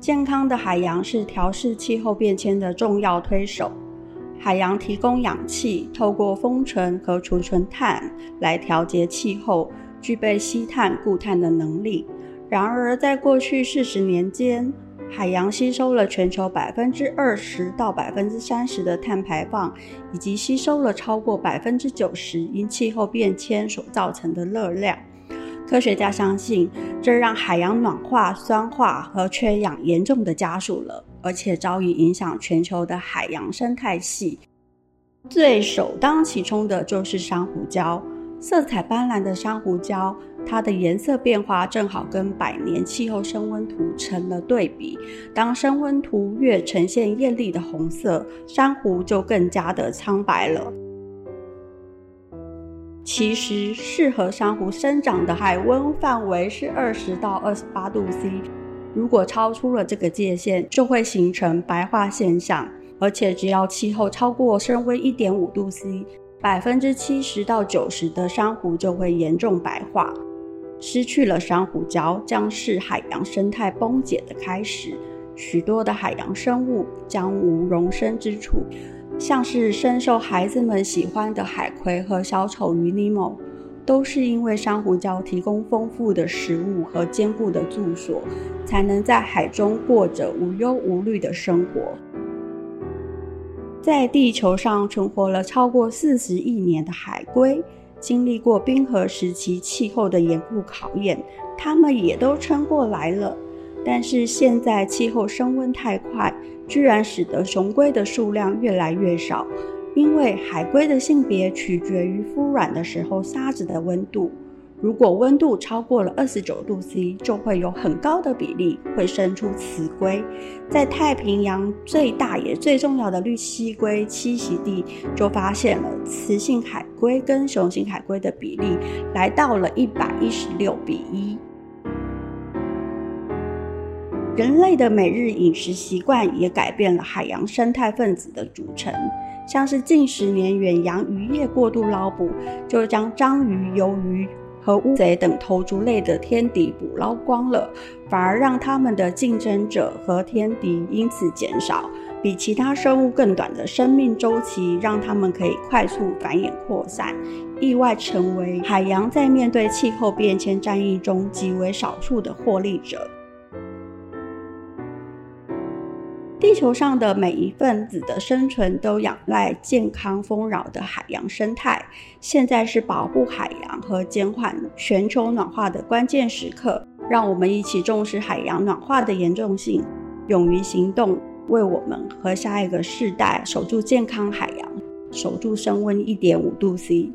健康的海洋是调试气候变迁的重要推手。海洋提供氧气，透过封存和储存碳来调节气候，具备吸碳固碳的能力。然而，在过去四十年间，海洋吸收了全球百分之二十到百分之三十的碳排放，以及吸收了超过百分之九十因气候变迁所造成的热量。科学家相信，这让海洋暖化、酸化和缺氧严重的加速了，而且早已影响全球的海洋生态系。最首当其冲的就是珊瑚礁。色彩斑斓的珊瑚礁，它的颜色变化正好跟百年气候升温图成了对比。当升温图越呈现艳丽的红色，珊瑚就更加的苍白了。其实，适合珊瑚生长的海温范围是二十到二十八度 C，如果超出了这个界限，就会形成白化现象。而且，只要气候超过升温一点五度 C。百分之七十到九十的珊瑚就会严重白化，失去了珊瑚礁，将是海洋生态崩解的开始。许多的海洋生物将无容身之处，像是深受孩子们喜欢的海葵和小丑鱼尼莫，都是因为珊瑚礁提供丰富的食物和坚固的住所，才能在海中过着无忧无虑的生活。在地球上存活了超过四十亿年的海龟，经历过冰河时期气候的严酷考验，它们也都撑过来了。但是现在气候升温太快，居然使得雄龟的数量越来越少，因为海龟的性别取决于孵卵的时候沙子的温度。如果温度超过了二十九度 C，就会有很高的比例会生出雌龟。在太平洋最大也最重要的绿蜥龟栖息地，就发现了雌性海龟跟雄性海龟的比例来到了一百一十六比一。人类的每日饮食习惯也改变了海洋生态分子的组成，像是近十年远洋渔业过度捞捕，就将章鱼、鱿鱼。和乌贼等头足类的天敌捕捞光了，反而让它们的竞争者和天敌因此减少。比其他生物更短的生命周期，让它们可以快速繁衍扩散，意外成为海洋在面对气候变迁战役中极为少数的获利者。地球上的每一份子的生存都仰赖健康丰饶的海洋生态。现在是保护海洋和减缓全球暖化的关键时刻，让我们一起重视海洋暖化的严重性，勇于行动，为我们和下一个世代守住健康海洋，守住升温一点五度 C。